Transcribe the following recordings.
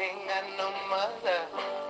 ain't got no mother,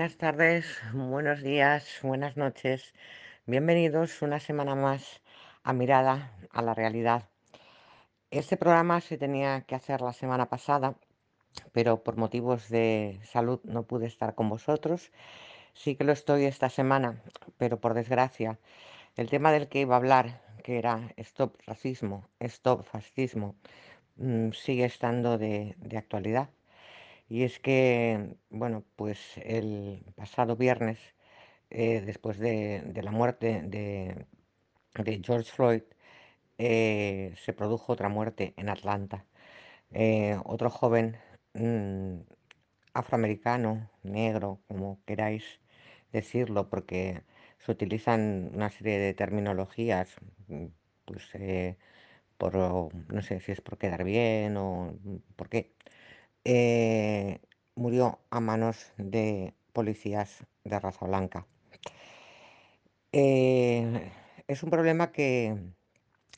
buenas tardes, buenos días, buenas noches. Bienvenidos una semana más a Mirada a la Realidad. Este programa se tenía que hacer la semana pasada, pero por motivos de salud no pude estar con vosotros. Sí que lo estoy esta semana, pero por desgracia, el tema del que iba a hablar, que era Stop Racismo, Stop Fascismo, mm, sigue estando de, de actualidad. Y es que, bueno, pues el pasado viernes, eh, después de, la muerte de, George Floyd, eh, se produjo otra muerte en Atlanta. Eh, otro joven mm, afroamericano, negro, como queráis decirlo, porque se utilizan una serie de terminologías, mm, pues por, no sé si es por quedar bien o mm, por qué, eh, murió a manos de policías de raza blanca. Eh, es un problema que,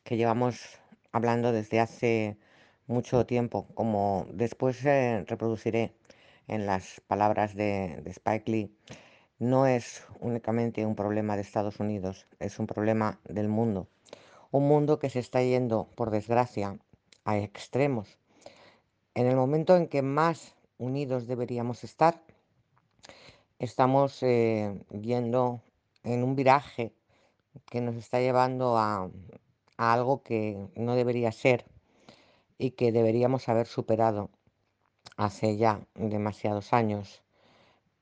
que llevamos hablando desde hace mucho tiempo, como después eh, reproduciré en las palabras de, de Spike Lee, no es únicamente un problema de Estados Unidos, es un problema del mundo. Un mundo que se está yendo, por desgracia, a extremos. En el momento en que más unidos deberíamos estar, estamos eh, yendo en un viraje que nos está llevando a, a algo que no debería ser y que deberíamos haber superado hace ya demasiados años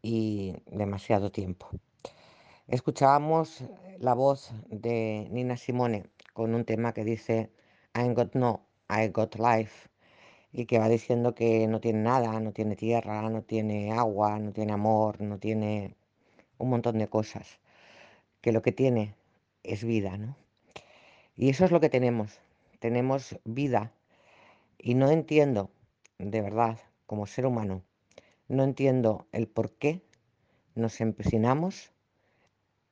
y demasiado tiempo. Escuchábamos la voz de Nina Simone con un tema que dice I got no, I got life y que va diciendo que no tiene nada, no tiene tierra, no tiene agua, no tiene amor, no tiene un montón de cosas, que lo que tiene es vida, ¿no? Y eso es lo que tenemos, tenemos vida y no entiendo, de verdad, como ser humano, no entiendo el por qué nos empecinamos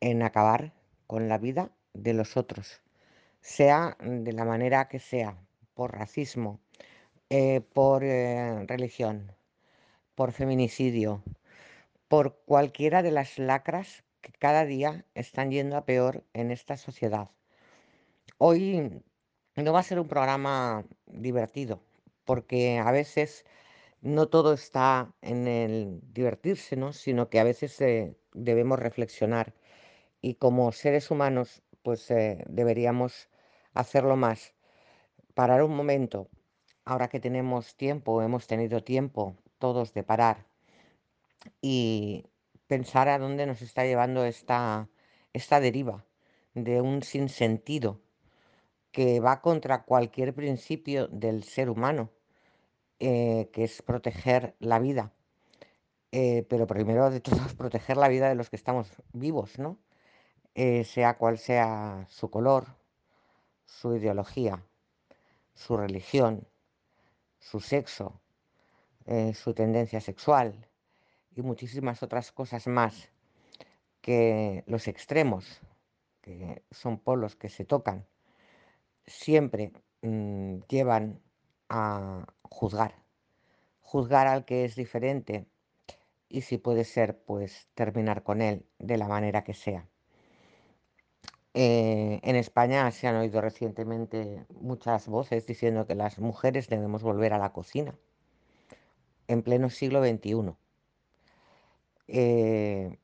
en acabar con la vida de los otros, sea de la manera que sea, por racismo, eh, por eh, religión, por feminicidio, por cualquiera de las lacras que cada día están yendo a peor en esta sociedad. Hoy no va a ser un programa divertido, porque a veces no todo está en el divertirse, ¿no? sino que a veces eh, debemos reflexionar y como seres humanos pues deberíamos hacerlo más. Parar un momento, ahora que tenemos tiempo, hemos tenido tiempo todos de parar y pensar a dónde nos está llevando esta, esta deriva de un sinsentido que va contra cualquier principio del ser humano, eh, que es proteger la vida. Eh, pero primero de todo, proteger la vida de los que estamos vivos, ¿no? Eh, sea cual sea su color, su ideología, su religión, su sexo, eh, su tendencia sexual y muchísimas otras cosas más que los extremos, que son polos que se tocan, siempre mmm, llevan a juzgar, juzgar al que es diferente y si puede ser, pues terminar con él de la manera que sea. Eh, en España se han oído recientemente muchas voces diciendo que las mujeres debemos volver a la cocina en pleno siglo XXI. Eh,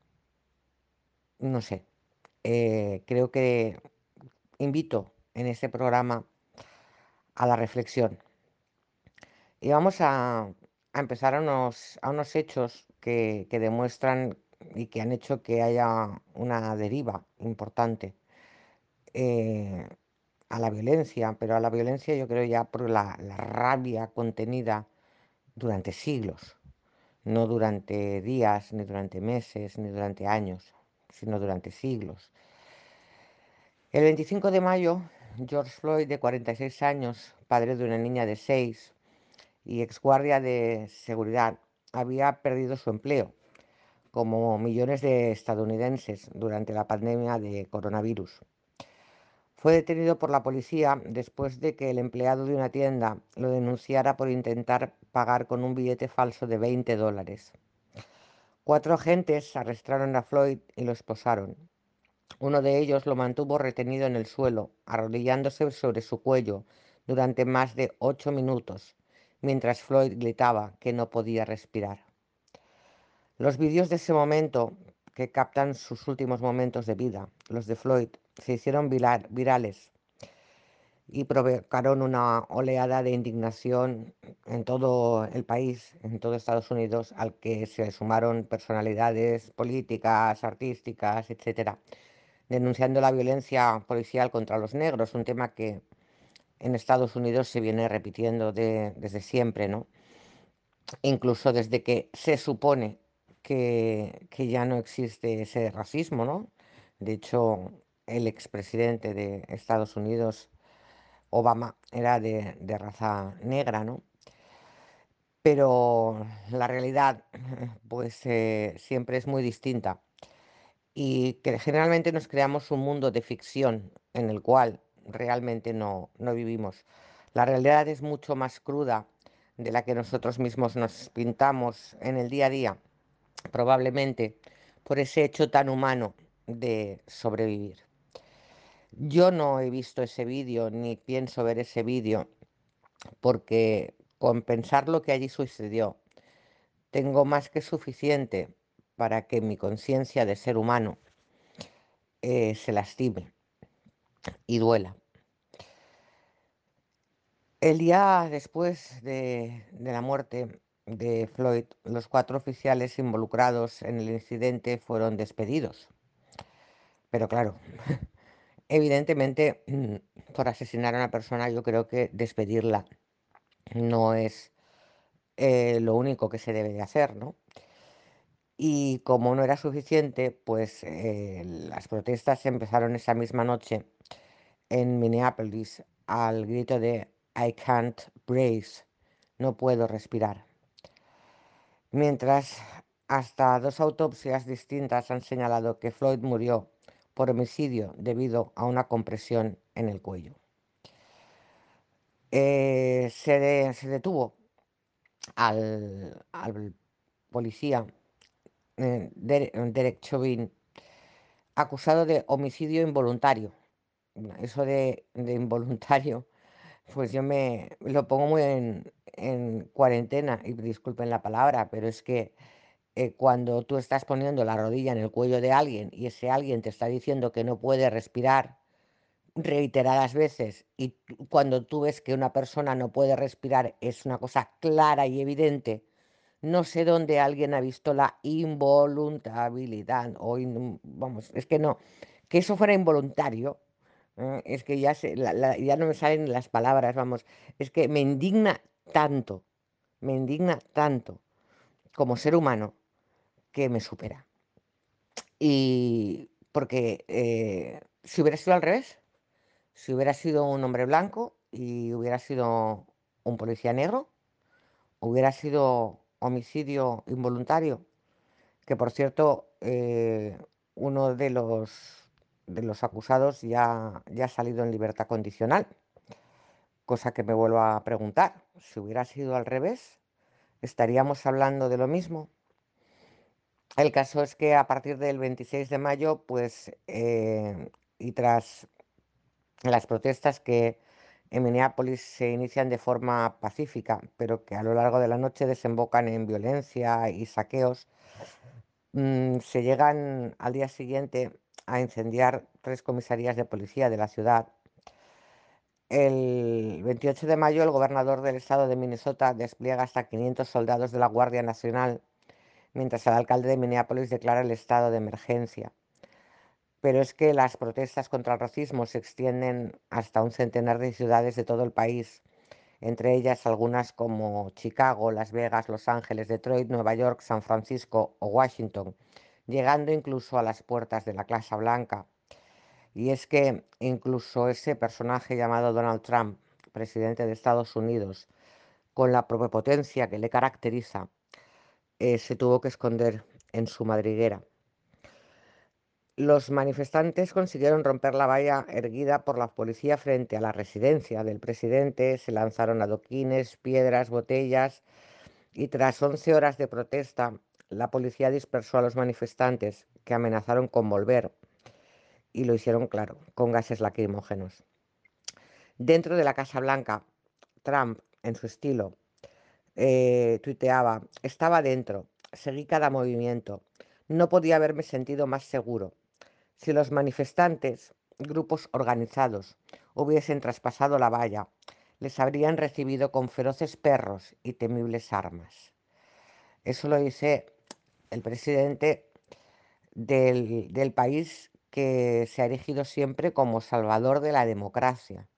no sé, eh, creo que invito en este programa a la reflexión. Y vamos a, empezar a unos, hechos que demuestran y que han hecho que haya una deriva importante eh, a la violencia, pero a la violencia yo creo ya por la, rabia contenida durante siglos, no durante días, ni durante meses, ni durante años, sino durante siglos. El 25 de mayo, George Floyd, de 46 años, padre de una niña de 6 y exguardia de seguridad, había perdido su empleo, como millones de estadounidenses durante la pandemia de coronavirus. Fue detenido por la policía después de que el empleado de una tienda lo denunciara por intentar pagar con un billete falso de 20 dólares. Cuatro agentes arrestaron a Floyd y lo esposaron. Uno de ellos lo mantuvo retenido en el suelo, arrodillándose sobre su cuello durante más de ocho minutos, mientras Floyd gritaba que no podía respirar. Los vídeos de ese momento, que captan sus últimos momentos de vida, los de Floyd, se hicieron viral, virales y provocaron una oleada de indignación en todo el país, en todo Estados Unidos, al que se sumaron personalidades políticas, artísticas, etcétera, denunciando la violencia policial contra los negros, un tema que en Estados Unidos se viene repitiendo de, desde siempre, ¿no? Incluso desde que se supone que, que ya no existe ese racismo, ¿no? De hecho, el expresidente de Estados Unidos, Obama, era de, raza negra, ¿no? Pero la realidad, pues eh, siempre es muy distinta y que generalmente nos creamos un mundo de ficción en el cual realmente no, no vivimos. La realidad es mucho más cruda de la que nosotros mismos nos pintamos en el día a día, probablemente por ese hecho tan humano de sobrevivir. Yo no he visto ese vídeo ni pienso ver ese vídeo porque con pensar lo que allí sucedió, tengo más que suficiente para que mi conciencia de ser humano eh, se lastime y duela. El día después de, de la muerte de Floyd, los cuatro oficiales involucrados en el incidente fueron despedidos. Pero claro, evidentemente por asesinar a una persona yo creo que despedirla no es eh, lo único que se debe de hacer, ¿no? Y como no era suficiente, pues eh, las protestas empezaron esa misma noche en Minneapolis al grito de I can't breathe, no puedo respirar. Mientras hasta dos autopsias distintas han señalado que Floyd murió por homicidio debido a una compresión en el cuello. Eh, se, detuvo al, policía eh, Derek Chauvin acusado de homicidio involuntario. Eso de, involuntario, pues yo me lo pongo muy en, cuarentena, y disculpen la palabra, pero es que eh, cuando tú estás poniendo la rodilla en el cuello de alguien y ese alguien te está diciendo que no puede respirar reiteradas veces y cuando tú ves que una persona no puede respirar es una cosa clara y evidente, no sé dónde alguien ha visto la involuntabilidad o vamos, es que no, que eso fuera involuntario, ¿eh? es que ya, se, ya no me salen las palabras, vamos, es que me indigna tanto, me indigna tanto como ser humano que me supera. Y porque eh, si hubiera sido al revés, si hubiera sido un hombre blanco y hubiera sido un policía negro, hubiera sido homicidio involuntario, que por cierto, eh, uno de los, de los acusados ya, ya ha salido en libertad condicional, cosa que me vuelvo a preguntar, si hubiera sido al revés, ¿estaríamos hablando de lo mismo? El caso es que a partir del 26 de mayo, pues, eh, y tras las protestas que en Minneapolis se inician de forma pacífica, pero que a lo largo de la noche desembocan en violencia y saqueos, mm, se llegan al día siguiente a incendiar tres comisarías de policía de la ciudad. El 28 de mayo el gobernador del estado de Minnesota despliega hasta 500 soldados de la Guardia Nacional, mientras el alcalde de Minneapolis declara el estado de emergencia pero es que las protestas contra el racismo se extienden hasta un centenar de ciudades de todo el país, entre ellas algunas como Chicago, Las Vegas, Los Ángeles, Detroit, Nueva York, San Francisco o Washington, llegando incluso a las puertas de la Casa Blanca. Y es que incluso ese personaje llamado Donald Trump, presidente de Estados Unidos, con la potencia que le caracteriza, eh, se tuvo que esconder en su madriguera. Los manifestantes consiguieron romper la valla erguida por la policía frente a la residencia del presidente, se lanzaron adoquines, piedras, botellas y tras 11 horas de protesta, la policía dispersó a los manifestantes que amenazaron con volver y lo hicieron claro, con gases lacrimógenos. Dentro de la Casa Blanca, Trump, en su estilo, eh, tuiteaba, estaba dentro, seguí cada movimiento, no podía haberme sentido más seguro si los manifestantes, grupos organizados, hubiesen traspasado la valla, les habrían recibido con feroces perros y temibles armas. Eso lo dice el presidente del, país que se ha erigido siempre como salvador de la democracia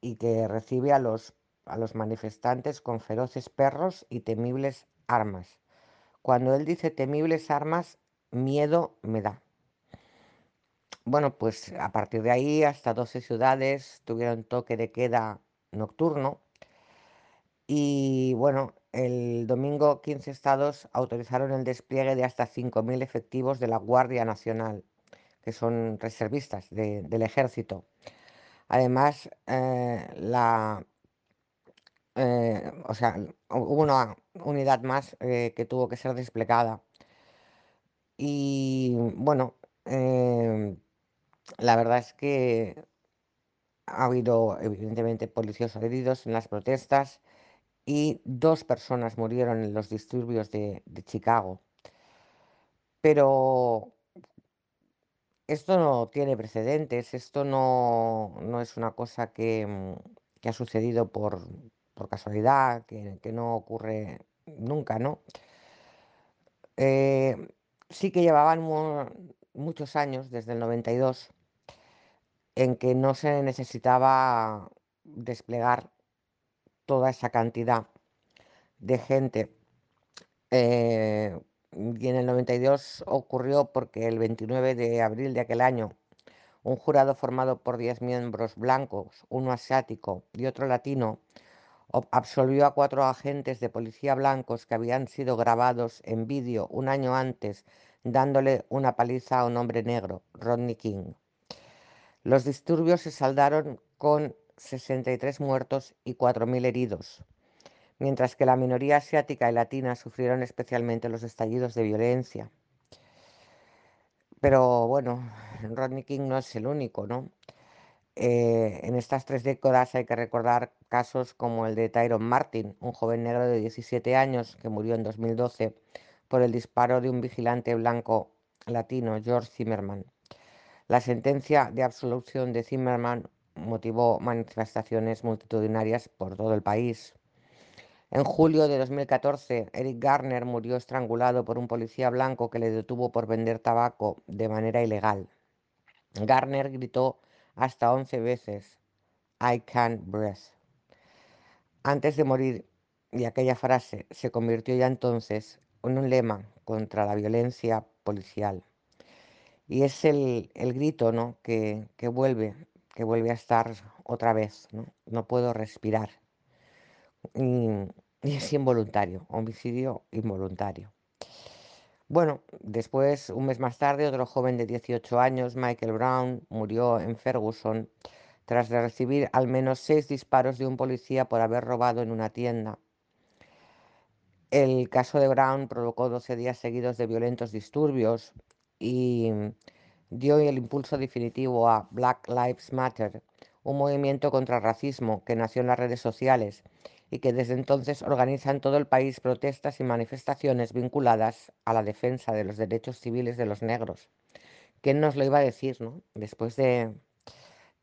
y que recibe a los, a los manifestantes con feroces perros y temibles armas. Cuando él dice temibles armas, miedo me da. Bueno, pues a partir de ahí hasta 12 ciudades tuvieron toque de queda nocturno y bueno, el domingo 15 estados autorizaron el despliegue de hasta 5.000 efectivos de la Guardia Nacional, que son reservistas del ejército, Además, eh, la, eh, o sea, hubo una unidad más eh, que tuvo que ser desplegada. Y bueno, em, la verdad es que ha habido evidentemente policías heridos en las protestas y dos personas murieron en los disturbios de, Chicago. Pero esto no tiene precedentes, esto no, no es una cosa que, mm, que ha sucedido por, por casualidad, que, no ocurre nunca, ¿no? Eh, sí que llevaban mu- muchos años, desde el 92, en que no se necesitaba desplegar toda esa cantidad de gente. eh, y en el 92 ocurrió porque el 29 de abril de aquel año, un jurado formado por 10 miembros blancos, uno asiático y otro latino, absolvió a cuatro agentes de policía blancos que habían sido grabados en vídeo un año antes dándole una paliza a un hombre negro, Rodney King. Los disturbios se saldaron con 63 muertos y 4.000 heridos, mientras que la minoría asiática y latina sufrieron especialmente los estallidos de violencia. Pero bueno, Rodney King no es el único, ¿no? Eh, en estas tres décadas hay que recordar casos como el de Tyron Martin, un joven negro de 17 años que murió en 2012 por el disparo de un vigilante blanco latino, George Zimmerman. La sentencia de absolución de Zimmerman motivó manifestaciones multitudinarias por todo el país. En julio de 2014, Eric Garner murió estrangulado por un policía blanco que le detuvo por vender tabaco de manera ilegal. Garner gritó hasta 11 veces, I can't breathe, antes de morir, y aquella frase se convirtió ya entonces en un lema contra la violencia policial. Y es el, el grito, ¿no? que, que vuelve, que vuelve a estar otra vez, ¿no? No puedo respirar. Y, y es involuntario, homicidio involuntario. Bueno, después, un mes más tarde, otro joven de 18 años, Michael Brown, murió en Ferguson tras recibir al menos seis disparos de un policía por haber robado en una tienda. El caso de Brown provocó 12 días seguidos de violentos disturbios y dio el impulso definitivo a Black Lives Matter, un movimiento contra el racismo que nació en las redes sociales y que desde entonces organiza en todo el país protestas y manifestaciones vinculadas a la defensa de los derechos civiles de los negros. ¿Quién nos lo iba a decir, no? Después de,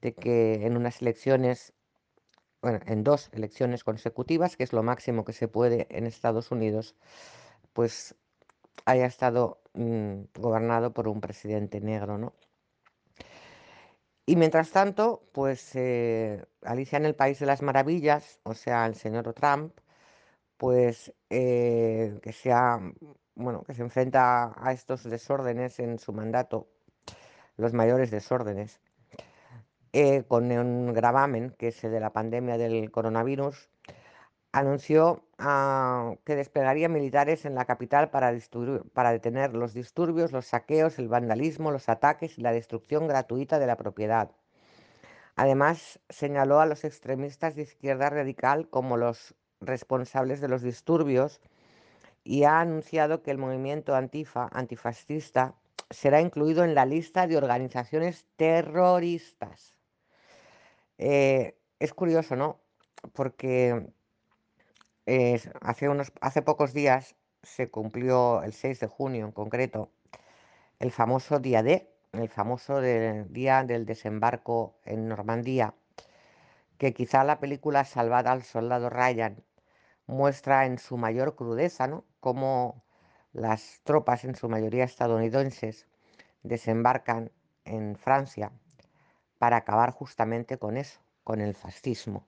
de que en unas elecciones, bueno, en dos elecciones consecutivas, que es lo máximo que se puede en Estados Unidos, pues haya estado mm, gobernado por un presidente negro, ¿no? Y mientras tanto, pues eh, Alicia en el País de las Maravillas, o sea, el señor Trump, pues eh, que se ha, bueno, que se enfrenta a estos desórdenes en su mandato, los mayores desórdenes, eh, con un gravamen, que es el de la pandemia del coronavirus, anunció ah, que desplegaría militares en la capital para, detener los disturbios, los saqueos, el vandalismo, los ataques y la destrucción gratuita de la propiedad. Además, señaló a los extremistas de izquierda radical como los responsables de los disturbios y ha anunciado que el movimiento antifa, antifascista, será incluido en la lista de organizaciones terroristas. Eh, es curioso, ¿no? Porque hace, unos, hace pocos días se cumplió, el 6 de junio en concreto, el famoso día D, el famoso día del desembarco en Normandía, que quizá la película Salvada al Soldado Ryan muestra en su mayor crudeza, ¿no? Cómo las tropas, en su mayoría estadounidenses, desembarcan en Francia para acabar justamente con eso, con el fascismo.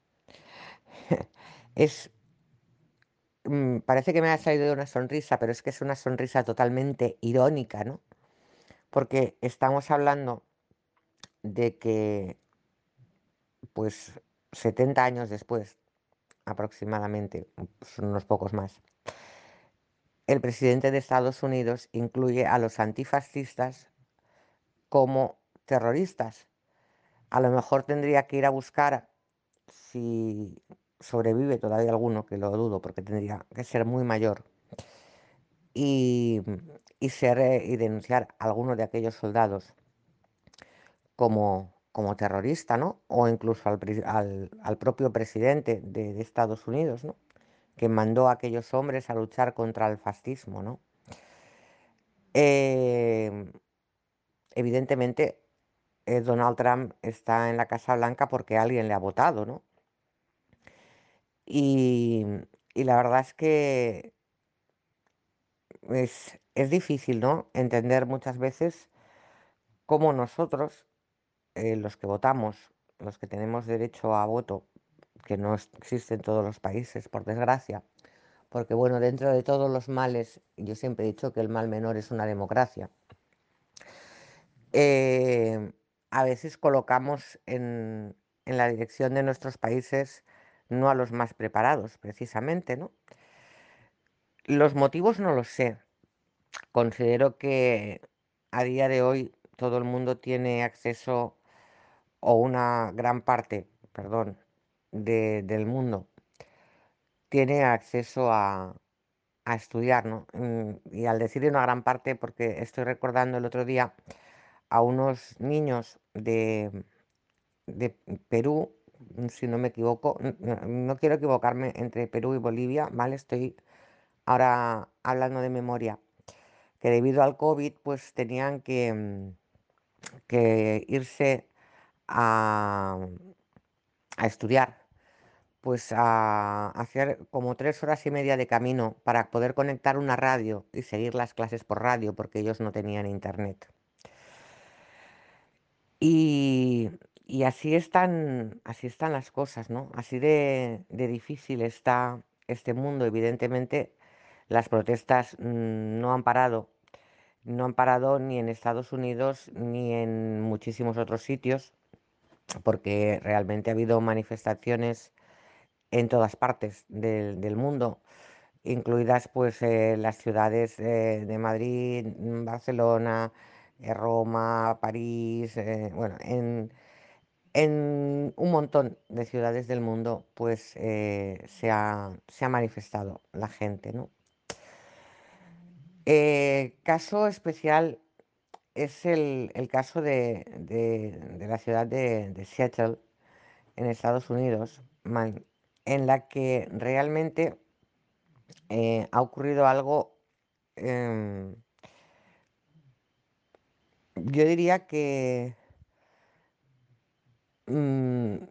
Es, parece que me ha salido una sonrisa, pero es que es una sonrisa totalmente irónica, ¿no? Porque estamos hablando de que, pues, 70 años después, aproximadamente, son unos pocos más, el presidente de Estados Unidos incluye a los antifascistas como terroristas. A lo mejor tendría que ir a buscar si sobrevive todavía alguno, que lo dudo porque tendría que ser muy mayor, y, y ser eh, y denunciar a alguno de aquellos soldados como, como terrorista, ¿no? O incluso al, al, al propio presidente de, Estados Unidos, ¿no? Que mandó a aquellos hombres a luchar contra el fascismo, ¿no? Eh, evidentemente, eh, Donald Trump está en la Casa Blanca porque alguien le ha votado, ¿no? Y, la verdad es que es, es, difícil, ¿no? Entender muchas veces cómo nosotros, eh, los que votamos, los que tenemos derecho a voto, que no existe en todos los países, por desgracia, porque bueno, dentro de todos los males, yo siempre he dicho que el mal menor es una democracia, eh, a veces colocamos en, en la dirección de nuestros países no a los más preparados, precisamente, ¿no? Los motivos no los sé. Considero que a día de hoy todo el mundo tiene acceso, o una gran parte, perdón, de, del mundo tiene acceso a, a estudiar, ¿no? Mm, Y al decir una gran parte, porque estoy recordando el otro día a unos niños de, de Perú, si no me equivoco, no, quiero equivocarme entre Perú y Bolivia, ¿vale? Estoy ahora hablando de memoria, que debido al COVID, pues tenían que, mm, que irse a, a estudiar, pues a hacer como tres horas y media de camino para poder conectar una radio y seguir las clases por radio, porque ellos no tenían internet. Y, y así están, así están las cosas, ¿no? Así de, difícil está este mundo. Evidentemente, las protestas mm, no han parado, no han parado ni en Estados Unidos ni en muchísimos otros sitios, porque realmente ha habido manifestaciones en todas partes del, mundo, incluidas pues eh, las ciudades eh, de Madrid, Barcelona, eh, Roma, París, bueno, en, en un montón de ciudades del mundo, pues eh, se ha, se ha manifestado la gente, ¿no? Eh, caso especial es el, el caso de, de- la ciudad de, Seattle, en Estados Unidos, en la que realmente eh, ha ocurrido algo, em, yo diría que mm,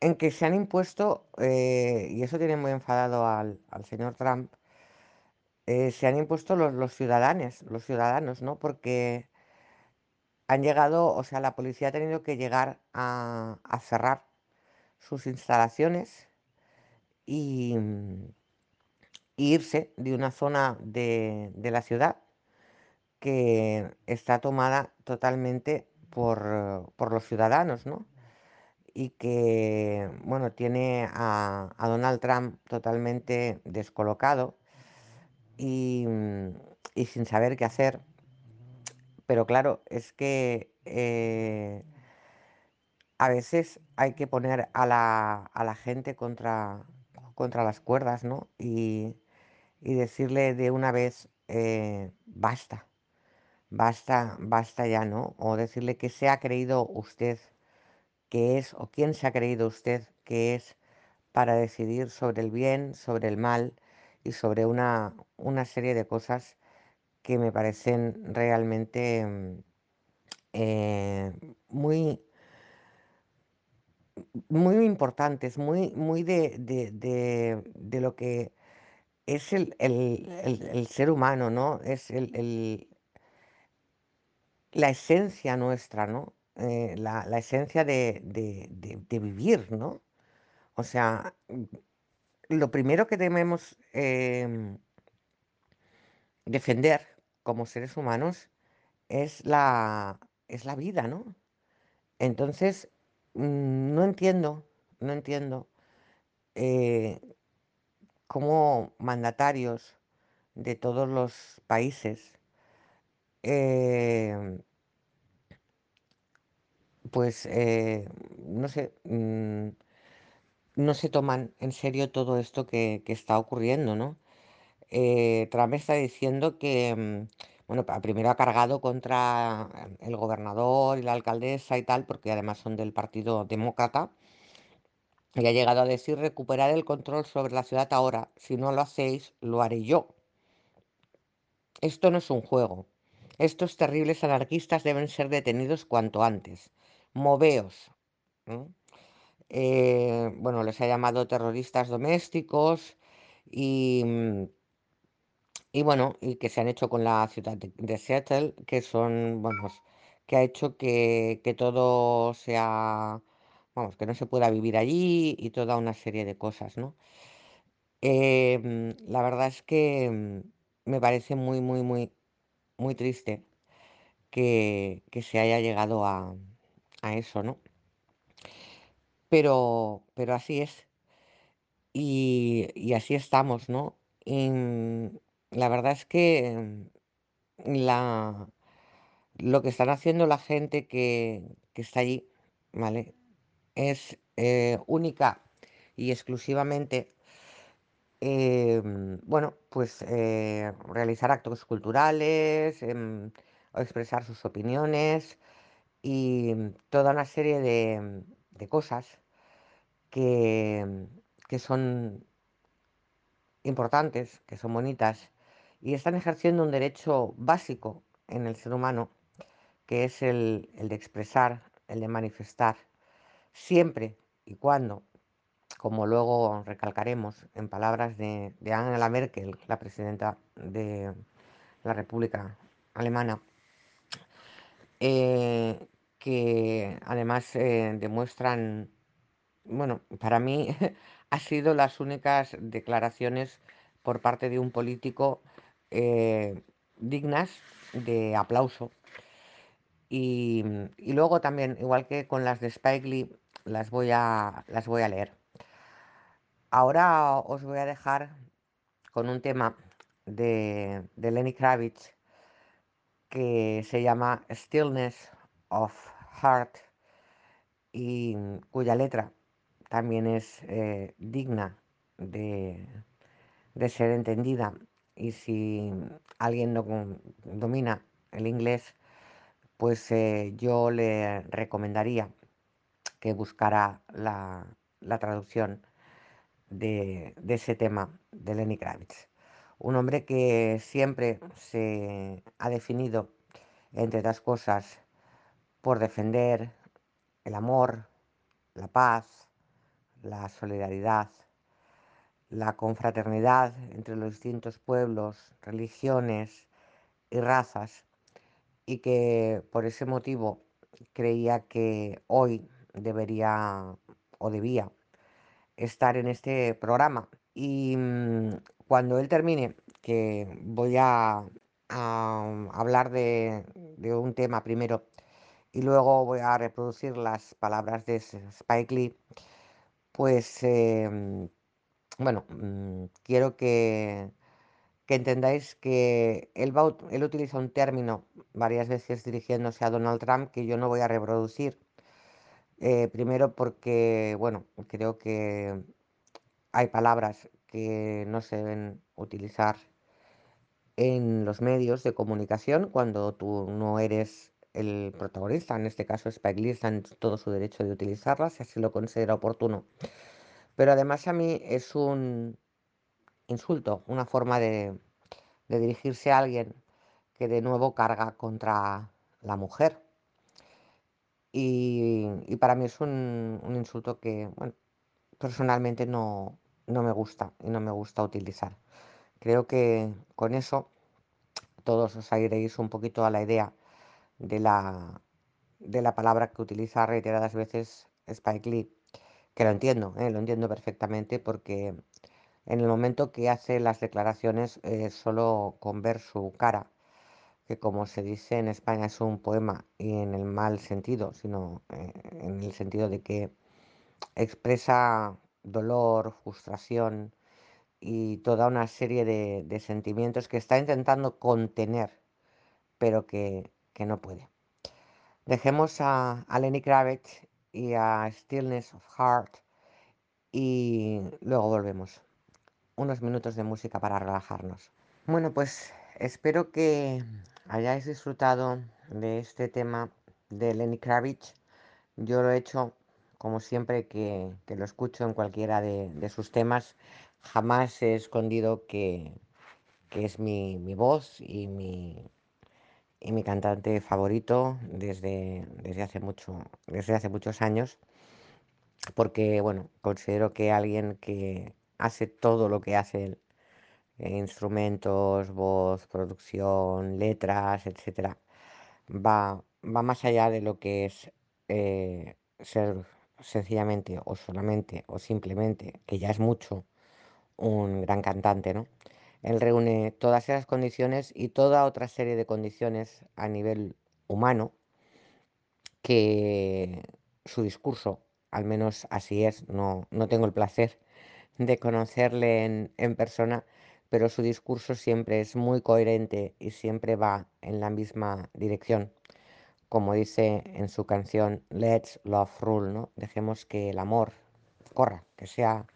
en que se han impuesto, eh, y eso tiene muy enfadado al, al señor Trump, eh, se han impuesto los, los ciudadanos, los ciudadanos, ¿no? Porque han llegado, o sea, la policía ha tenido que llegar a, cerrar sus instalaciones y, mm, y irse de una zona de, de la ciudad que está tomada totalmente por, por los ciudadanos, ¿no? Y que, bueno, tiene a, Donald Trump totalmente descolocado y, sin saber qué hacer. Pero claro, es que eh, a veces hay que poner a la, a la gente contra, contra las cuerdas, ¿no? Y, y decirle de una vez, eh, basta, basta, basta ya, ¿no? O decirle que se ha creído usted que es, o quién se ha creído usted que es para decidir sobre el bien, sobre el mal y sobre una, una serie de cosas que me parecen realmente mm, eh, muy, muy importantes, muy, muy de, de- de- lo que es el, el- el- el ser humano, ¿no? Es el- la esencia nuestra, ¿no? Eh, la, la esencia de, de- de- vivir, ¿no? O sea, lo primero que debemos em, defender como seres humanos es la, es la vida, ¿no? Entonces, mm, no entiendo, no entiendo eh, cómo mandatarios de todos los países eh, pues, eh, no sé, mm, no se toman en serio todo esto que, está ocurriendo, ¿no? Eh, Trump está diciendo que, mm, bueno, primero ha cargado contra el gobernador y la alcaldesa y tal, porque además son del Partido Demócrata, y ha llegado a decir recuperar el control sobre la ciudad ahora, si no lo hacéis, lo haré yo. Esto no es un juego. Estos terribles anarquistas deben ser detenidos cuanto antes. Moveos. Eh, bueno, les ha llamado terroristas domésticos y, y bueno, y que se han hecho con la ciudad de, Seattle, que son, vamos, que ha hecho que, que todo sea, vamos, que no se pueda vivir allí y toda una serie de cosas, ¿no? Eh, la verdad es que me parece muy, muy, muy, muy triste que, que se haya llegado a, a eso, ¿no? Pero, pero así es. Y, y así estamos, ¿no? Y la verdad es que la, lo que están haciendo la gente que, que está allí, ¿vale? Es eh, única y exclusivamente, eh, mm, bueno, pues eh, realizar actos culturales, em, o expresar sus opiniones y mm, toda una serie de, de cosas que, que son importantes, que son bonitas, y están ejerciendo un derecho básico en el ser humano, que es el, el de expresar, el de manifestar, siempre y cuando, como luego recalcaremos en palabras de, de Angela Merkel, la presidenta de la República Alemana, eh, que además eh, demuestran, bueno, para mí ha sido las únicas declaraciones por parte de un político eh, dignas de aplauso. Y, y luego también, igual que con las de Spike Lee, las voy a, las voy a leer. Ahora os voy a dejar con un tema de, Lenny Kravitz que se llama Stillness of Heart y cuya letra también es eh, digna de, ser entendida. Y si alguien no domina el inglés, pues eh, yo le recomendaría que buscara la traducción de, ese tema de Lenny Kravitz. Un hombre que siempre se ha definido, entre otras cosas, por defender el amor, la paz, la solidaridad, la confraternidad entre los distintos pueblos, religiones y razas, y que por ese motivo creía que hoy debería o debía estar en este programa. Y mm, cuando él termine, que voy a, a hablar de, de un tema primero y luego voy a reproducir las palabras de Spike Lee, pues em, bueno, mm, quiero que, que entendáis que él, va, él utiliza un término varias veces dirigiéndose a Donald Trump que yo no voy a reproducir. Eh, primero porque, bueno, creo que hay palabras que no se deben utilizar en los medios de comunicación cuando tú no eres el protagonista. En este caso, Spike Lee está en todo su derecho de utilizarlas si así lo considera oportuno. Pero además a mí es un insulto, una forma de, de dirigirse a alguien que de nuevo carga contra la mujer. Y, para mí es un, insulto que, personalmente no, no me gusta y no me gusta utilizar. Creo que con eso todos os iréis un poquito a la idea de la, de la palabra que utiliza reiteradas veces Spike Lee, que lo entiendo, ¿eh? lo entiendo perfectamente porque en el momento que hace las declaraciones eh, solo con ver su cara, que como se dice en España es un poema y en el mal sentido, sino eh, en el sentido de que expresa dolor, frustración y toda una serie de, sentimientos que está intentando contener, pero que, que no puede. Dejemos a, a Lenny Kravitz y a Stillness of Heart y luego volvemos. Unos minutos de música para relajarnos. Bueno, pues espero que hayáis disfrutado de este tema de Lenny Kravitz. Yo lo he hecho como siempre que, que lo escucho en cualquiera de, de, sus temas. Jamás he escondido que, que es mi, mi, voz y mi, y mi cantante favorito desde, desde, hace mucho, desde hace muchos años. Porque, bueno, considero que alguien que hace todo lo que hace él, instrumentos, voz, producción, letras, etcétera, va, va más allá de lo que es eh, ser sencillamente o solamente o simplemente, que ya es mucho, un gran cantante, ¿no? Él reúne todas esas condiciones y toda otra serie de condiciones a nivel humano que su discurso, al menos así es, no, no tengo el placer de conocerle en persona, pero su discurso siempre es muy coherente y siempre va en la misma dirección como dice en su canción Let's Love Rule, ¿no? Dejemos que el amor corra, que sea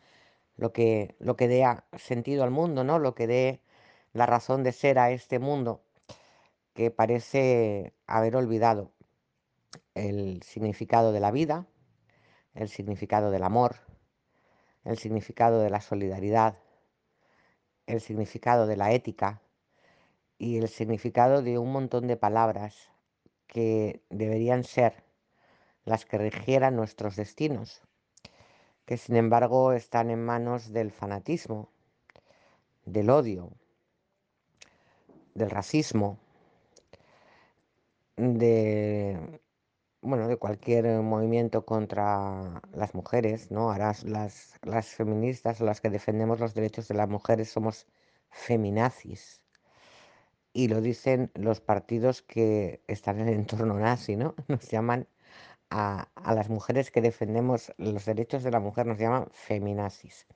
lo que, lo que dé sentido al mundo, ¿no? Lo que dé la razón de ser a este mundo que parece haber olvidado el significado de la vida, el significado del amor, el significado de la solidaridad, el significado de la ética y el significado de un montón de palabras que deberían ser las que rigieran nuestros destinos, que sin embargo están en manos del fanatismo, del odio, del racismo, de bueno, de cualquier movimiento contra las mujeres, ¿no? Ahora las, las feministas o las que defendemos los derechos de las mujeres somos feminazis. Y lo dicen los partidos que están en el entorno nazi, ¿no? Nos llaman a, a, las mujeres que defendemos los derechos de la mujer, nos llaman feminazis.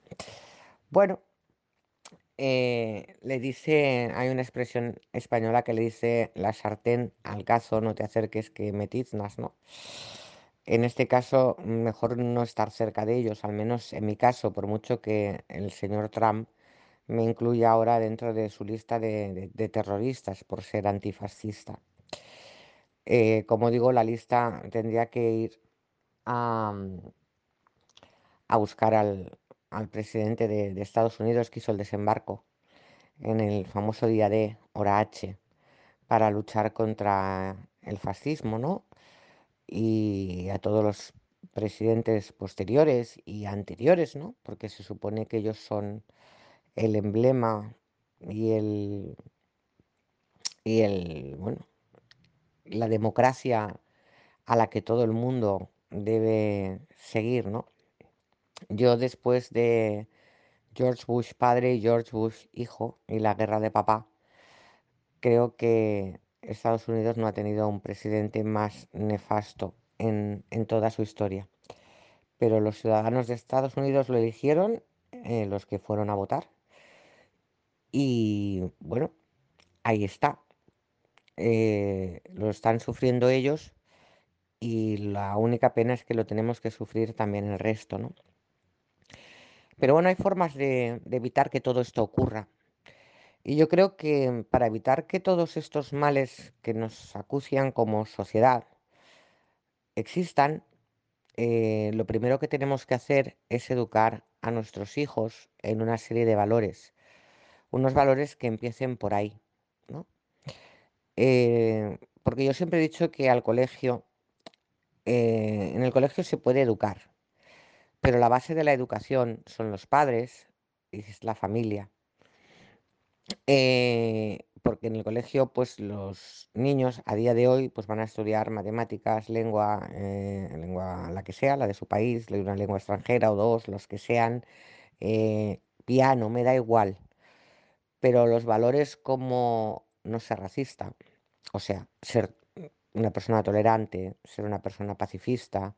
Bueno, eh, le dice, hay una expresión española que le dice la sartén al cazo, no te acerques que me tiznas, ¿no? En este caso, mejor no estar cerca de ellos, al menos en mi caso, por mucho que el señor Trump me incluya ahora dentro de su lista de, terroristas por ser antifascista. Eh, como digo, la lista tendría que ir a, a buscar al, al presidente de, Estados Unidos que hizo el desembarco en el famoso día D, hora H, para luchar contra el fascismo, ¿no? Y a todos los presidentes posteriores y anteriores, ¿no? Porque se supone que ellos son el emblema y el y el bueno la democracia a la que todo el mundo debe seguir, ¿no? Yo después de George Bush padre y George Bush hijo y la guerra de papá, creo que Estados Unidos no ha tenido un presidente más nefasto en, en toda su historia. Pero los ciudadanos de Estados Unidos lo eligieron, eh, los que fueron a votar. Y bueno, ahí está. Eh, lo están sufriendo ellos y la única pena es que lo tenemos que sufrir también el resto, ¿no? Pero bueno, hay formas de, evitar que todo esto ocurra. Y yo creo que para evitar que todos estos males que nos acucian como sociedad existan, eh, lo primero que tenemos que hacer es educar a nuestros hijos en una serie de valores. Unos valores que empiecen por ahí, ¿no? Eh, porque yo siempre he dicho que al colegio, eh, en el colegio se puede educar, pero la base de la educación son los padres y es la familia. Eh, porque en el colegio, pues los niños a día de hoy, pues van a estudiar matemáticas, lengua, eh, lengua la que sea, la de su país, una lengua extranjera o dos, los que sean, eh, piano, me da igual. Pero los valores como no ser racista, o sea, ser una persona tolerante, ser una persona pacifista,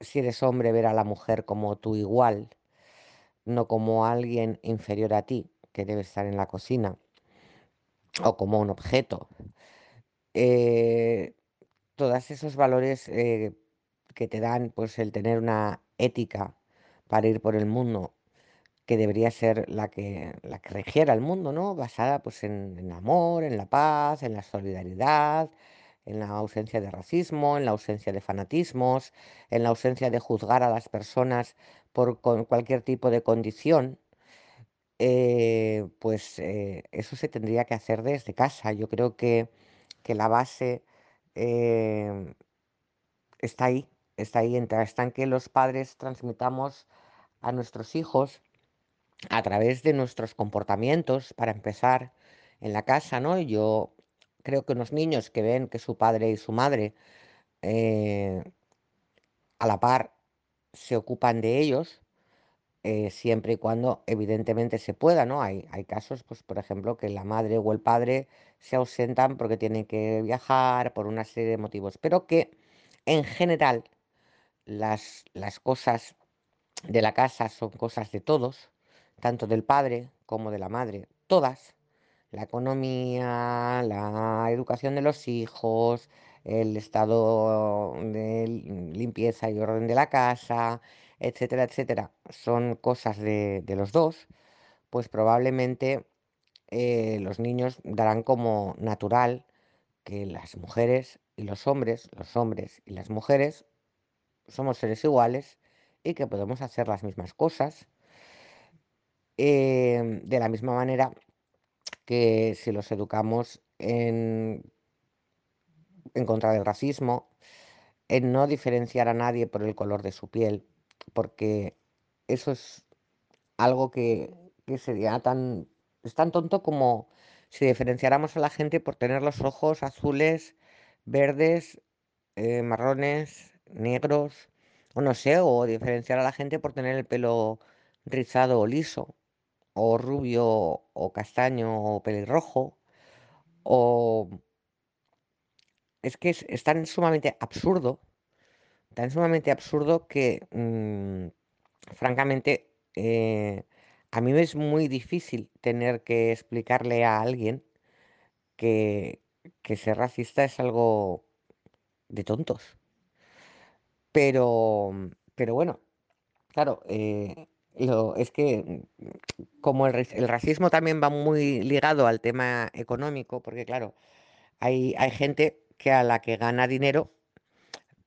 si eres hombre, ver a la mujer como tu igual, no como alguien inferior a ti, que debe estar en la cocina, o como un objeto. Eh, todos esos valores eh, que te dan pues el tener una ética para ir por el mundo que debería ser la que, la que regiera el mundo, ¿no? Basada pues en, en amor, en la paz, en la solidaridad, en la ausencia de racismo, en la ausencia de fanatismos, en la ausencia de juzgar a las personas por con cualquier tipo de condición, eh, pues eh, eso se tendría que hacer desde casa. Yo creo que, que la base eh, está ahí, está ahí, está en que los padres transmitamos a nuestros hijos a través de nuestros comportamientos, para empezar, en la casa, ¿no? Yo creo que unos niños que ven que su padre y su madre eh, a la par se ocupan de ellos, eh, siempre y cuando evidentemente se pueda, ¿no? Hay, hay casos, pues por ejemplo, que la madre o el padre se ausentan porque tienen que viajar por una serie de motivos, pero que en general las, las cosas de la casa son cosas de todos, tanto del padre como de la madre, todas. La economía, la educación de los hijos, el estado de limpieza y orden de la casa, etcétera, etcétera, son cosas de, de los dos, pues probablemente eh, los niños darán como natural que las mujeres y los hombres, los hombres y las mujeres, somos seres iguales y que podemos hacer las mismas cosas. em, de la misma manera que si los educamos en, en contra del racismo, en no diferenciar a nadie por el color de su piel, porque eso es algo que, que sería tan, es tan tonto como si diferenciáramos a la gente por tener los ojos azules, verdes, eh, marrones, negros, o no sé, o diferenciar a la gente por tener el pelo rizado o liso, o rubio o castaño o pelirrojo, o es que es, tan sumamente absurdo, tan sumamente absurdo que mm, francamente eh, a mí me es muy difícil tener que explicarle a alguien que, que ser racista es algo de tontos. Pero, pero bueno, claro, eh, lo, es que como el racismo también va muy ligado al tema económico, porque claro, hay, hay gente que a la que gana dinero,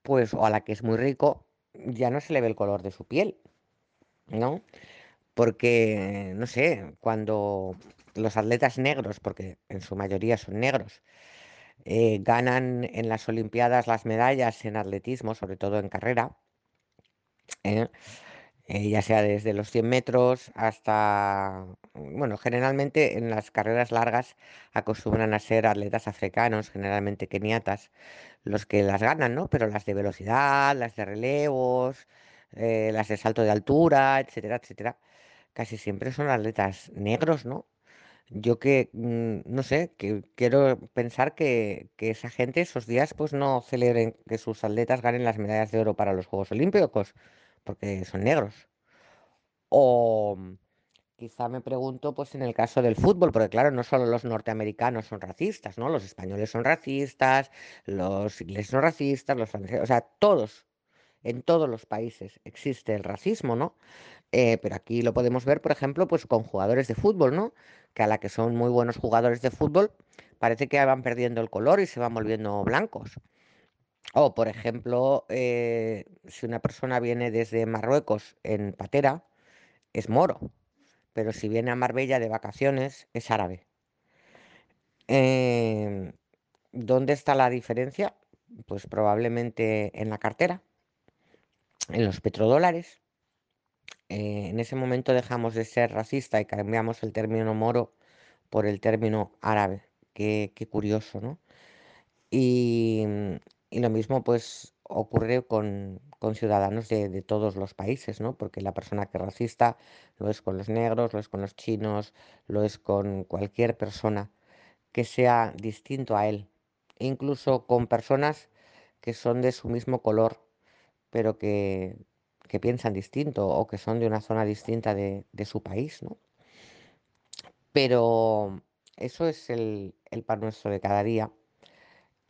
pues, o a la que es muy rico, ya no se le ve el color de su piel, ¿no? Porque, no sé, cuando los atletas negros, porque en su mayoría son negros, eh, ganan en las Olimpiadas las medallas en atletismo, sobre todo en carrera, ¿eh? Eh, ya sea desde los 100 metros hasta, bueno, generalmente en las carreras largas acostumbran a ser atletas africanos, generalmente keniatas, los que las ganan, ¿no? Pero las de velocidad, las de relevos, eh, las de salto de altura, etcétera, etcétera, casi siempre son atletas negros, ¿no? Yo que, mm, no sé, que quiero pensar que, que esa gente esos días pues no celebren que sus atletas ganen las medallas de oro para los Juegos Olímpicos, porque son negros. O mm, quizá me pregunto, pues en el caso del fútbol, porque claro, no solo los norteamericanos son racistas, ¿no? Los españoles son racistas, los ingleses son racistas, los franceses, o sea, todos, en todos los países existe el racismo, ¿no? Eh, pero aquí lo podemos ver, por ejemplo, pues con jugadores de fútbol, ¿no? Que a la que son muy buenos jugadores de fútbol, parece que van perdiendo el color y se van volviendo blancos. O, por ejemplo, eh, si una persona viene desde Marruecos en patera, es moro, pero si viene a Marbella de vacaciones, es árabe. Em, ¿dónde está la diferencia? Pues probablemente en la cartera, en los petrodólares. Eh, en ese momento dejamos de ser racista y cambiamos el término moro por el término árabe. Qué, qué curioso, ¿no? Y, y lo mismo pues ocurre con, con ciudadanos de, de todos los países, ¿no? Porque la persona que es racista lo es con los negros, lo es con los chinos, lo es con cualquier persona que sea distinto a él, incluso con personas que son de su mismo color, pero que, que piensan distinto o que son de una zona distinta de, de su país, ¿no? Pero eso es el, el pan nuestro de cada día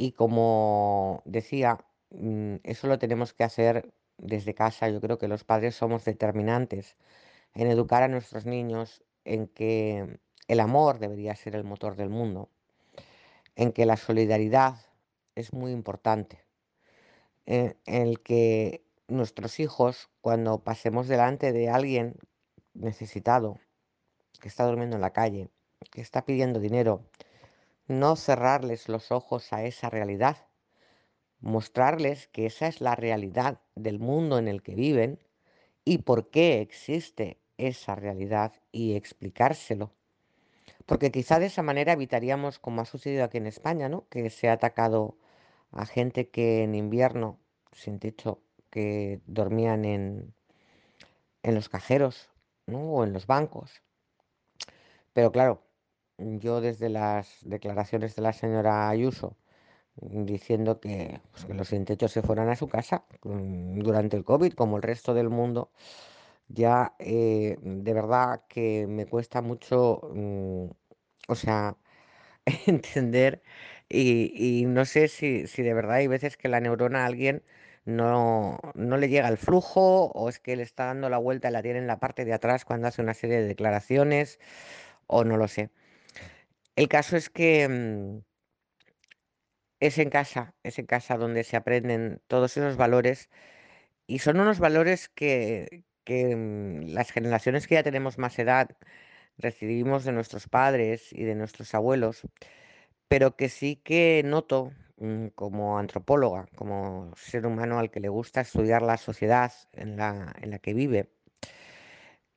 Y como decía, mm, eso lo tenemos que hacer desde casa. Yo creo que los padres somos determinantes en educar a nuestros niños en que el amor debería ser el motor del mundo, en que la solidaridad es muy importante, en el que nuestros hijos, cuando pasemos delante de alguien necesitado, que está durmiendo en la calle, que está pidiendo dinero, no cerrarles los ojos a esa realidad, mostrarles que esa es la realidad del mundo en el que viven y por qué existe esa realidad y explicárselo. Porque quizá de esa manera evitaríamos, como ha sucedido aquí en España, ¿no? que se ha atacado a gente que en invierno, sin techo, que dormían en, en los cajeros ¿no? o en los bancos. Pero claro, yo desde las declaraciones de la señora Ayuso diciendo que, pues, los sin techo se fueran a su casa mm, durante el COVID, como el resto del mundo, ya eh, de verdad que me cuesta mucho, mm, o sea, entender y, y no sé si, si de verdad hay veces que la neurona a alguien no, no le llega el flujo o es que le está dando la vuelta y la tiene en la parte de atrás cuando hace una serie de declaraciones o no lo sé. El caso es que mm, es en casa, es en casa donde se aprenden todos esos valores y son unos valores que, mm, las generaciones que ya tenemos más edad recibimos de nuestros padres y de nuestros abuelos, pero que sí que noto mm, como antropóloga, como ser humano al que le gusta estudiar la sociedad en la que vive,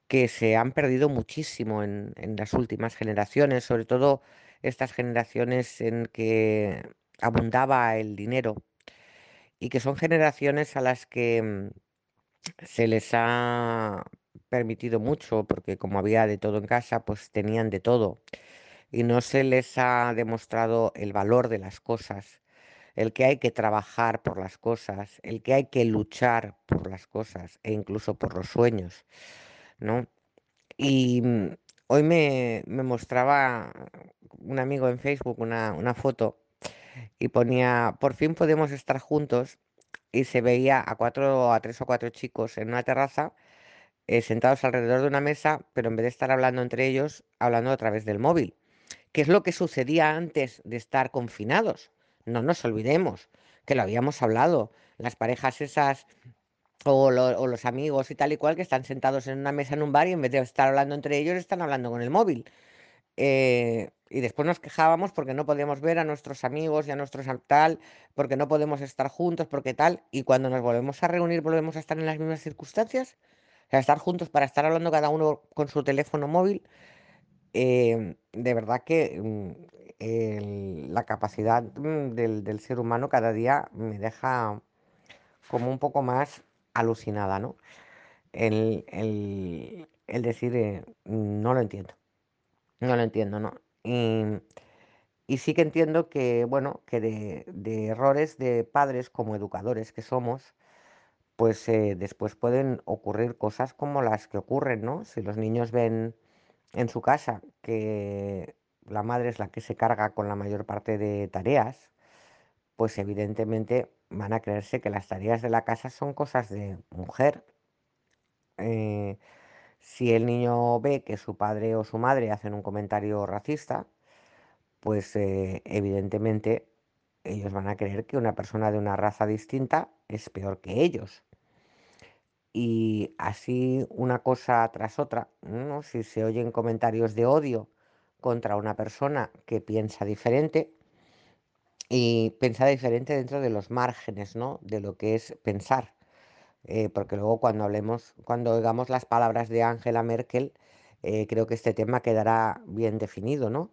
que se han perdido muchísimo en, las últimas generaciones, sobre todo estas generaciones en que abundaba el dinero y que son generaciones a las que mm, se les ha permitido mucho, porque como había de todo en casa, pues tenían de todo. Y no se les ha demostrado el valor de las cosas, el que hay que trabajar por las cosas, el que hay que luchar por las cosas e incluso por los sueños, ¿no? Y mm, hoy me, me mostraba un amigo en Facebook una, una foto y ponía, por fin podemos estar juntos y se veía a cuatro, a tres o cuatro chicos en una terraza eh, sentados alrededor de una mesa, pero en vez de estar hablando entre ellos, hablando a través del móvil, que es lo que sucedía antes de estar confinados. No nos olvidemos que lo habíamos hablado, las parejas esas o, lo- o los amigos y tal y cual que están sentados en una mesa en un bar y en vez de estar hablando entre ellos, están hablando con el móvil. Eh, y después nos quejábamos porque no podíamos ver a nuestros amigos y a nuestros tal, porque no podemos estar juntos, porque tal, y cuando nos volvemos a reunir volvemos a estar en las mismas circunstancias, o sea, estar juntos para estar hablando cada uno con su teléfono móvil, em, de verdad que mm, la capacidad mm, del, del ser humano cada día me deja como un poco más alucinada, ¿no? El, el- el decir, eh, no lo entiendo, no lo entiendo, ¿no? Y, y sí que entiendo que, bueno, que de, de errores de padres como educadores que somos, pues eh, después pueden ocurrir cosas como las que ocurren, ¿no? Si los niños ven en su casa que la madre es la que se carga con la mayor parte de tareas, pues evidentemente van a creerse que las tareas de la casa son cosas de mujer. Eh, si el niño ve que su padre o su madre hacen un comentario racista, pues eh, evidentemente ellos van a creer que una persona de una raza distinta es peor que ellos. Y así una cosa tras otra, ¿no? Si se oyen comentarios de odio contra una persona que piensa diferente y piensa diferente dentro de los márgenes, ¿no? De lo que es pensar. Eh, porque luego cuando hablemos, cuando oigamos las palabras de Angela Merkel, eh, creo que este tema quedará bien definido, ¿no?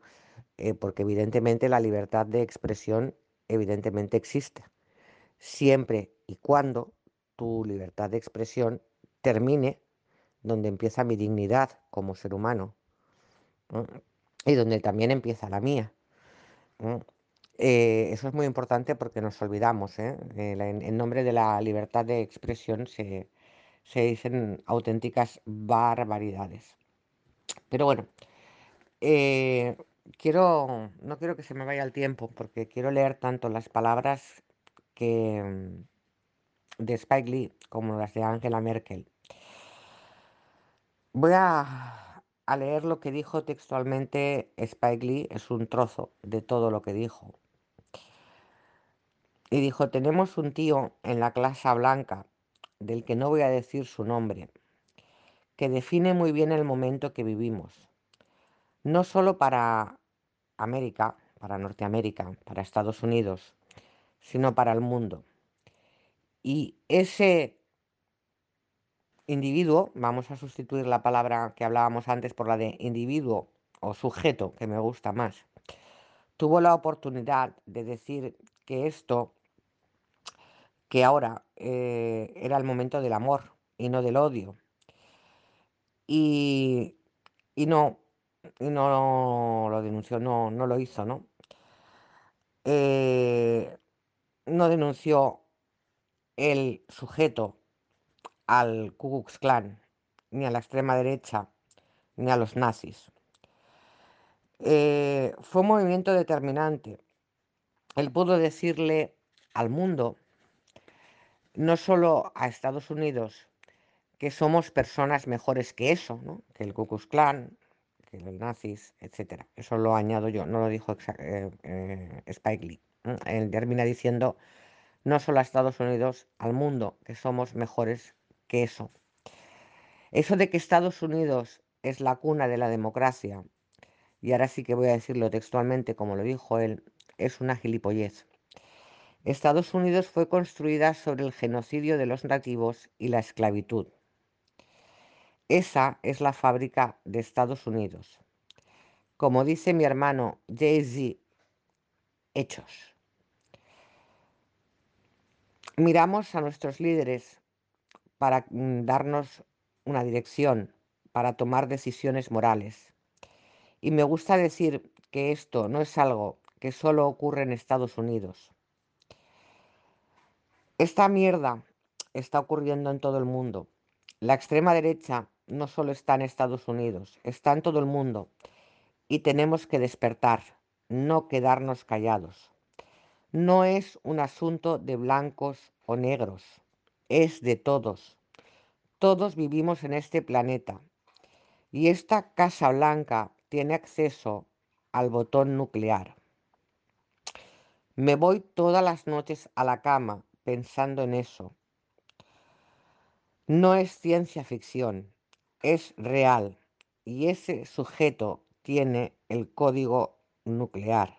Eh, porque evidentemente la libertad de expresión evidentemente existe, siempre y cuando tu libertad de expresión termine donde empieza mi dignidad como ser humano ¿no? y donde también empieza la mía. Eh, eso es muy importante porque nos olvidamos, ¿eh? Eh, en, nombre de la libertad de expresión se, se dicen auténticas barbaridades. Pero bueno, quiero, no quiero que se me vaya el tiempo, porque quiero leer tanto las palabras que, mm, de Spike Lee como las de Angela Merkel. Voy a, a leer lo que dijo textualmente Spike Lee, es un trozo de todo lo que dijo. Y dijo, tenemos un tío en la clase blanca, del que no voy a decir su nombre, que define muy bien el momento que vivimos. No solo para América, para Norteamérica, para Estados Unidos, sino para el mundo. Y ese individuo, vamos a sustituir la palabra que hablábamos antes por la de individuo o sujeto, que me gusta más, tuvo la oportunidad de decir que esto, que ahora eh, era el momento del amor y no del odio. Y, y no, y no lo denunció, no, no lo hizo, ¿no? Eh, no denunció el sujeto al Ku Klux Klan, ni a la extrema derecha, ni a los nazis. Eh, fue un movimiento determinante. Él pudo decirle al mundo, no solo a Estados Unidos, que somos personas mejores que eso, ¿no? que el Ku Klux Klan, que los nazis, etc. Eso lo añado yo, no lo dijo eh, eh, Spike Lee. Él termina diciendo no solo a Estados Unidos, al mundo, que somos mejores que eso. Eso de que Estados Unidos es la cuna de la democracia, y ahora sí que voy a decirlo textualmente como lo dijo él, es una gilipollez. Estados Unidos fue construida sobre el genocidio de los nativos y la esclavitud. Esa es la fábrica de Estados Unidos. Como dice mi hermano Jay-Z, hechos. Miramos a nuestros líderes para mm, darnos una dirección, para tomar decisiones morales. Y me gusta decir que esto no es algo que solo ocurre en Estados Unidos. Esta mierda está ocurriendo en todo el mundo. La extrema derecha no solo está en Estados Unidos, está en todo el mundo. Y tenemos que despertar, no quedarnos callados. No es un asunto de blancos o negros, es de todos. Todos vivimos en este planeta. Y esta Casa Blanca tiene acceso al botón nuclear. Me voy todas las noches a la cama pensando en eso. No es ciencia ficción, es real. Y ese sujeto tiene el código nuclear.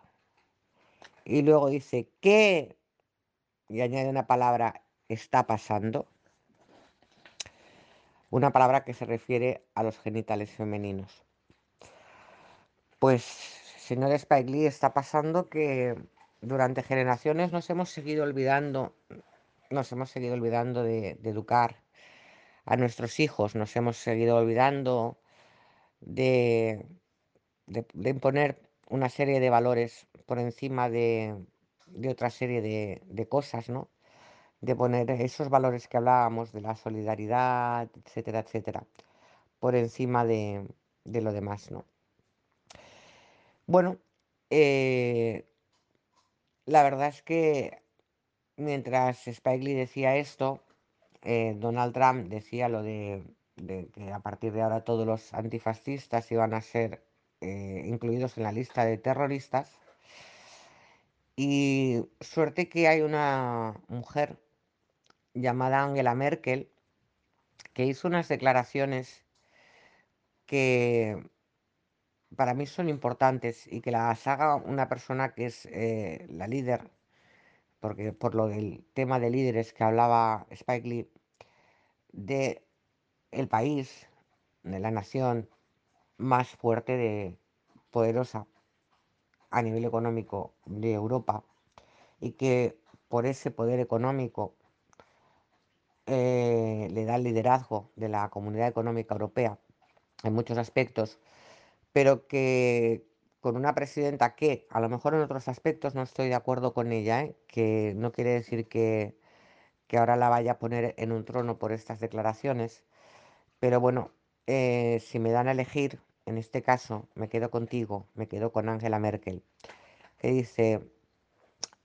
Y luego dice, ¿qué? Y añade una palabra, está pasando. Una palabra que se refiere a los genitales femeninos. Pues, señor Spike Lee, está pasando que durante generaciones nos hemos seguido olvidando, nos hemos seguido olvidando de, educar a nuestros hijos, nos hemos seguido olvidando de, imponer una serie de valores por encima de, otra serie de, cosas, ¿no? De poner esos valores que hablábamos, de la solidaridad, etcétera, etcétera, por encima de, de lo demás, ¿no? Bueno, eh, la verdad es que mientras Spike Lee decía esto, eh, Donald Trump decía lo de, que a partir de ahora todos los antifascistas iban a ser eh, incluidos en la lista de terroristas. Y suerte que hay una mujer llamada Angela Merkel que hizo unas declaraciones que para mí son importantes y que las haga una persona que es eh, la líder, porque por lo del tema de líderes que hablaba Spike Lee, de el país, de la nación más fuerte de poderosa a nivel económico de Europa y que por ese poder económico eh, le da el liderazgo de la comunidad económica europea en muchos aspectos, pero que con una presidenta que a lo mejor en otros aspectos no estoy de acuerdo con ella, ¿eh? que no quiere decir que, que, ahora la vaya a poner en un trono por estas declaraciones, pero bueno, eh, si me dan a elegir, en este caso me quedo contigo, me quedo con Angela Merkel, que dice,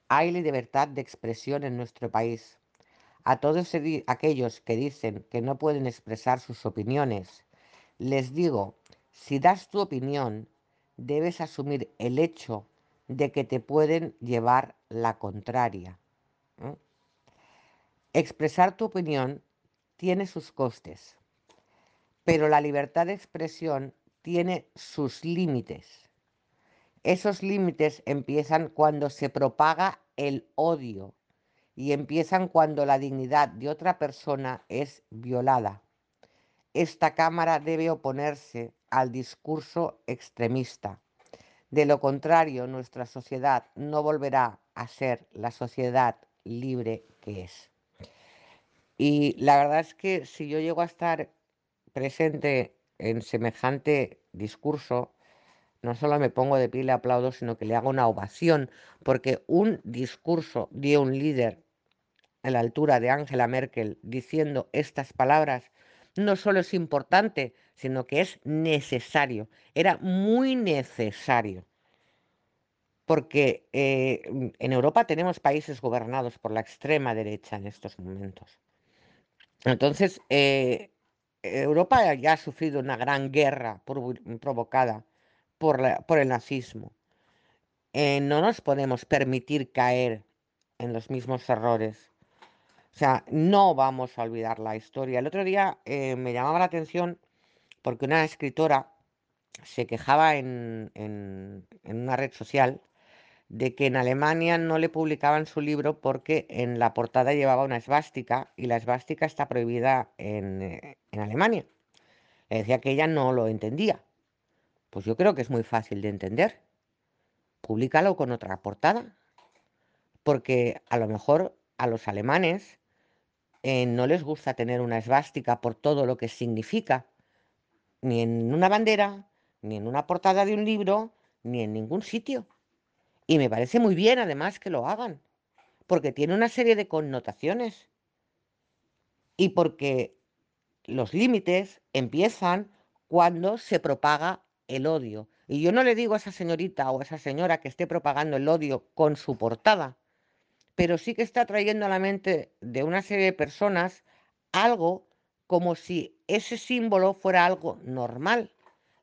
hay libertad de expresión en nuestro país. A todos aquellos que dicen que no pueden expresar sus opiniones, les digo, si das tu opinión, debes asumir el hecho de que te pueden llevar la contraria. Expresar tu opinión tiene sus costes, pero la libertad de expresión tiene sus límites. Esos límites empiezan cuando se propaga el odio y empiezan cuando la dignidad de otra persona es violada. Esta Cámara debe oponerse al discurso extremista. De lo contrario, nuestra sociedad no volverá a ser la sociedad libre que es. Y la verdad es que si yo llego a estar presente en semejante discurso, no solo me pongo de pie y le aplaudo, sino que le hago una ovación, porque un discurso de un líder a la altura de Angela Merkel diciendo estas palabras no solo es importante, sino que es necesario. Era muy necesario. Porque eh, en Europa tenemos países gobernados por la extrema derecha en estos momentos. Entonces, eh, Europa ya ha sufrido una gran guerra provocada por, por, el nazismo. Eh, no nos podemos permitir caer en los mismos errores. O sea, no vamos a olvidar la historia. El otro día me llamaba la atención porque una escritora se quejaba en, una red social de que en Alemania no le publicaban su libro porque en la portada llevaba una esvástica y la esvástica está prohibida en, eh, en Alemania. Le decía que ella no lo entendía. Pues yo creo que es muy fácil de entender. Públicalo con otra portada. Porque a lo mejor a los alemanes eh, no les gusta tener una esvástica por todo lo que significa, ni en una bandera, ni en una portada de un libro, ni en ningún sitio. Y me parece muy bien además que lo hagan, porque tiene una serie de connotaciones y porque los límites empiezan cuando se propaga el odio. Y yo no le digo a esa señorita o a esa señora que esté propagando el odio con su portada, pero sí que está trayendo a la mente de una serie de personas algo como si ese símbolo fuera algo normal.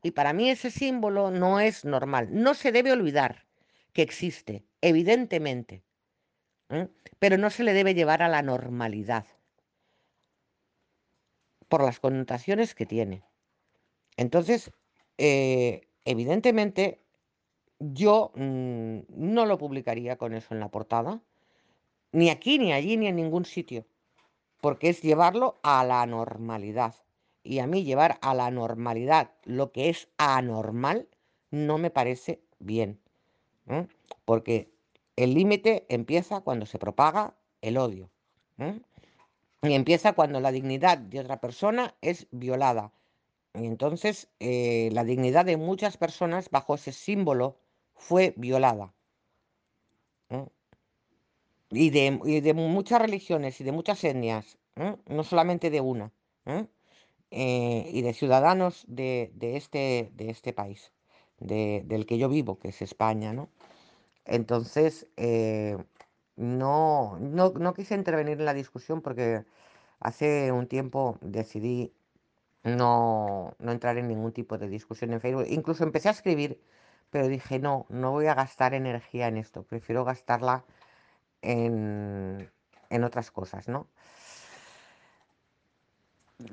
Y para mí ese símbolo no es normal. No se debe olvidar que existe, evidentemente, pero no se le debe llevar a la normalidad por las connotaciones que tiene. Entonces, eh, evidentemente, yo mm, no lo publicaría con eso en la portada ni aquí, ni allí, ni en ningún sitio. Porque es llevarlo a la normalidad. Y a mí llevar a la normalidad lo que es anormal no me parece bien. Porque el límite empieza cuando se propaga el odio. Y empieza cuando la dignidad de otra persona es violada. Y entonces eh, la dignidad de muchas personas bajo ese símbolo fue violada y de, muchas religiones y de muchas etnias, ¿eh? no solamente de una, ¿eh? Eh, y de ciudadanos de, este, de este país, del que yo vivo, que es España, ¿no? Entonces, no, no, no quise intervenir en la discusión porque hace un tiempo decidí no, no entrar en ningún tipo de discusión en Facebook. Incluso empecé a escribir, pero dije, no, no voy a gastar energía en esto, prefiero gastarla en, otras cosas, ¿no?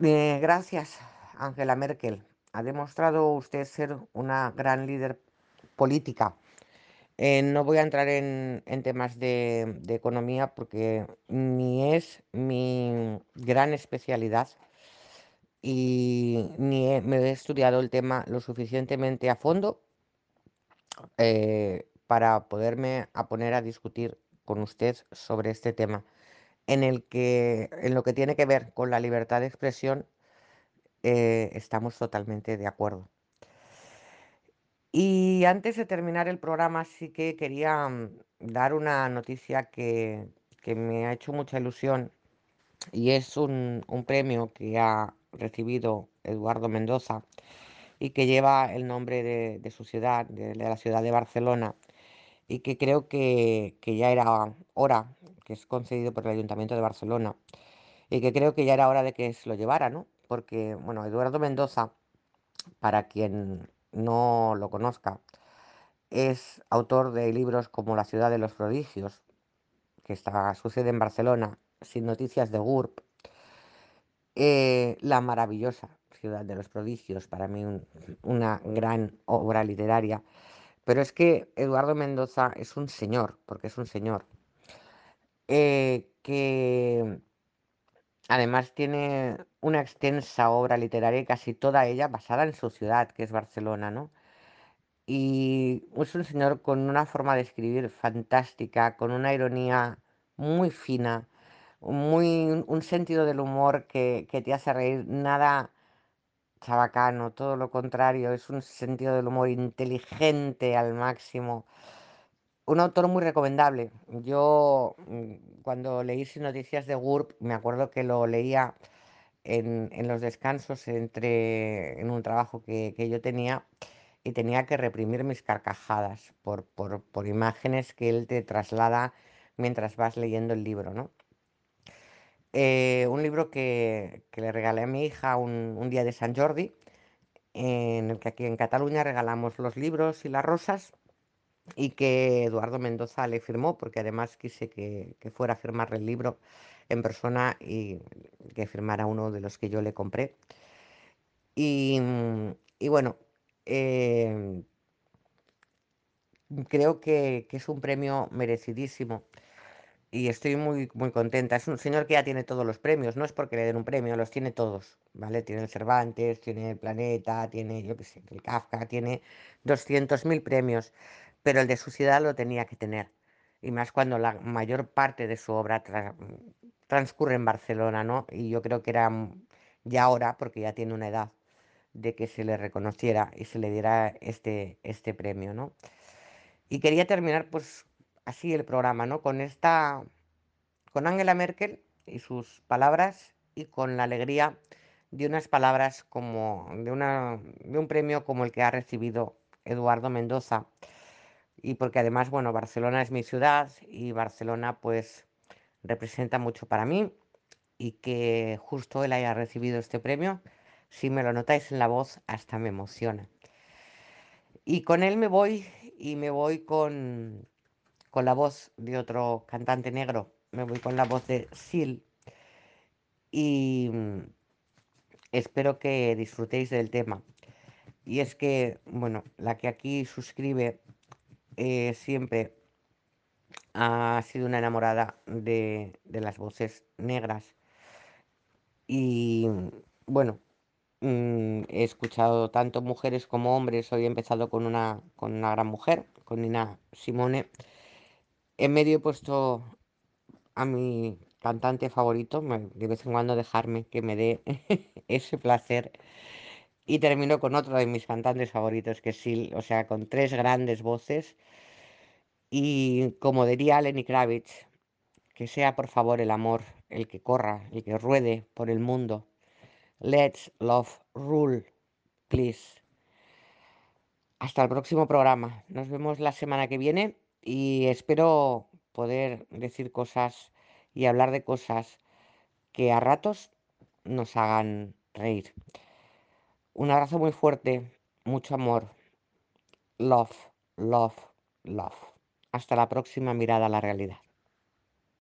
Eh, gracias, Angela Merkel. Ha demostrado usted ser una gran líder política. Eh, no voy a entrar en, temas de, economía porque ni es mi gran especialidad y ni me he estudiado el tema lo suficientemente a fondo eh, para poderme a poner a discutir con usted sobre este tema, en el que, en lo que tiene que ver con la libertad de expresión, eh, estamos totalmente de acuerdo. Y antes de terminar el programa, sí que quería mm, dar una noticia que, me ha hecho mucha ilusión y es un, un premio que ha recibido Eduardo Mendoza y que lleva el nombre de, de su ciudad, de la ciudad de Barcelona, y que creo que, que ya era hora, que es concedido por el Ayuntamiento de Barcelona, y que creo que ya era hora de que se lo llevara, ¿no? Porque, bueno, Eduardo Mendoza, para quien no lo conozca, es autor de libros como La ciudad de los prodigios, que está, sucede en Barcelona, Sin noticias de GURB, eh, La maravillosa ciudad de los prodigios, para mí un- una gran obra literaria. Pero es que Eduardo Mendoza es un señor, porque es un señor, eh, que además tiene una extensa obra literaria casi toda ella basada en su ciudad, que es Barcelona, ¿no? Y es un señor con una forma de escribir fantástica, con una ironía muy fina, muy, un un sentido del humor que, que te hace reír, nada chabacano, todo lo contrario, es un sentido del humor inteligente al máximo. Un autor muy recomendable. Yo mm, cuando leí Sin Noticias de GURB, me acuerdo que lo leía en, en los descansos entre, en un trabajo que, que yo tenía y tenía que reprimir mis carcajadas por, por, por imágenes que él te traslada mientras vas leyendo el libro, ¿no? Eh, un libro que, que le regalé a mi hija un, un día de San Jordi, en el que aquí en Cataluña regalamos los libros y las rosas y que Eduardo Mendoza le firmó, porque además quise que, que fuera a firmarle el libro en persona y que firmara uno de los que yo le compré. Y, y bueno, eh, creo que, que es un premio merecidísimo y estoy muy, muy contenta. Es un señor que ya tiene todos los premios, no es porque le den un premio, los tiene todos, ¿vale? Tiene el Cervantes, tiene el Planeta, tiene, yo qué sé, el Kafka, tiene 200.000 premios, pero el de su ciudad lo tenía que tener. Y más cuando la mayor parte de su obra tra- transcurre en Barcelona, ¿no? Y yo creo que era ya hora, porque ya tiene una edad, de que se le reconociera y se le diera este, este premio, ¿no? Y quería terminar, pues, así el programa, ¿no? Con esta con Angela Merkel y sus palabras y con la alegría de unas palabras como de una de un premio como el que ha recibido Eduardo Mendoza y porque además, bueno, Barcelona es mi ciudad y Barcelona pues representa mucho para mí y que justo él haya recibido este premio, si me lo notáis en la voz, hasta me emociona. Y con él me voy y me voy con con la voz de otro cantante negro, me voy con la voz de Seal y mm, espero que disfrutéis del tema. Y es que, bueno, la que aquí suscribe eh, siempre ha sido una enamorada de, las voces negras. Y mm, bueno, mm, he escuchado tanto mujeres como hombres. Hoy he empezado con una, con una gran mujer, con Nina Simone. En medio he puesto a mi cantante favorito, de vez en cuando dejarme que me dé ese placer. Y termino con otro de mis cantantes favoritos, que Seal, o sea, con tres grandes voces. Y como diría Lenny Kravitz, que sea por favor el amor el que corra, el que ruede por el mundo. Let's love rule, please. Hasta el próximo programa. Nos vemos la semana que viene y espero poder decir cosas y hablar de cosas que a ratos nos hagan reír. Un abrazo muy fuerte, mucho amor. Love, love, love. Hasta la próxima mirada a la realidad.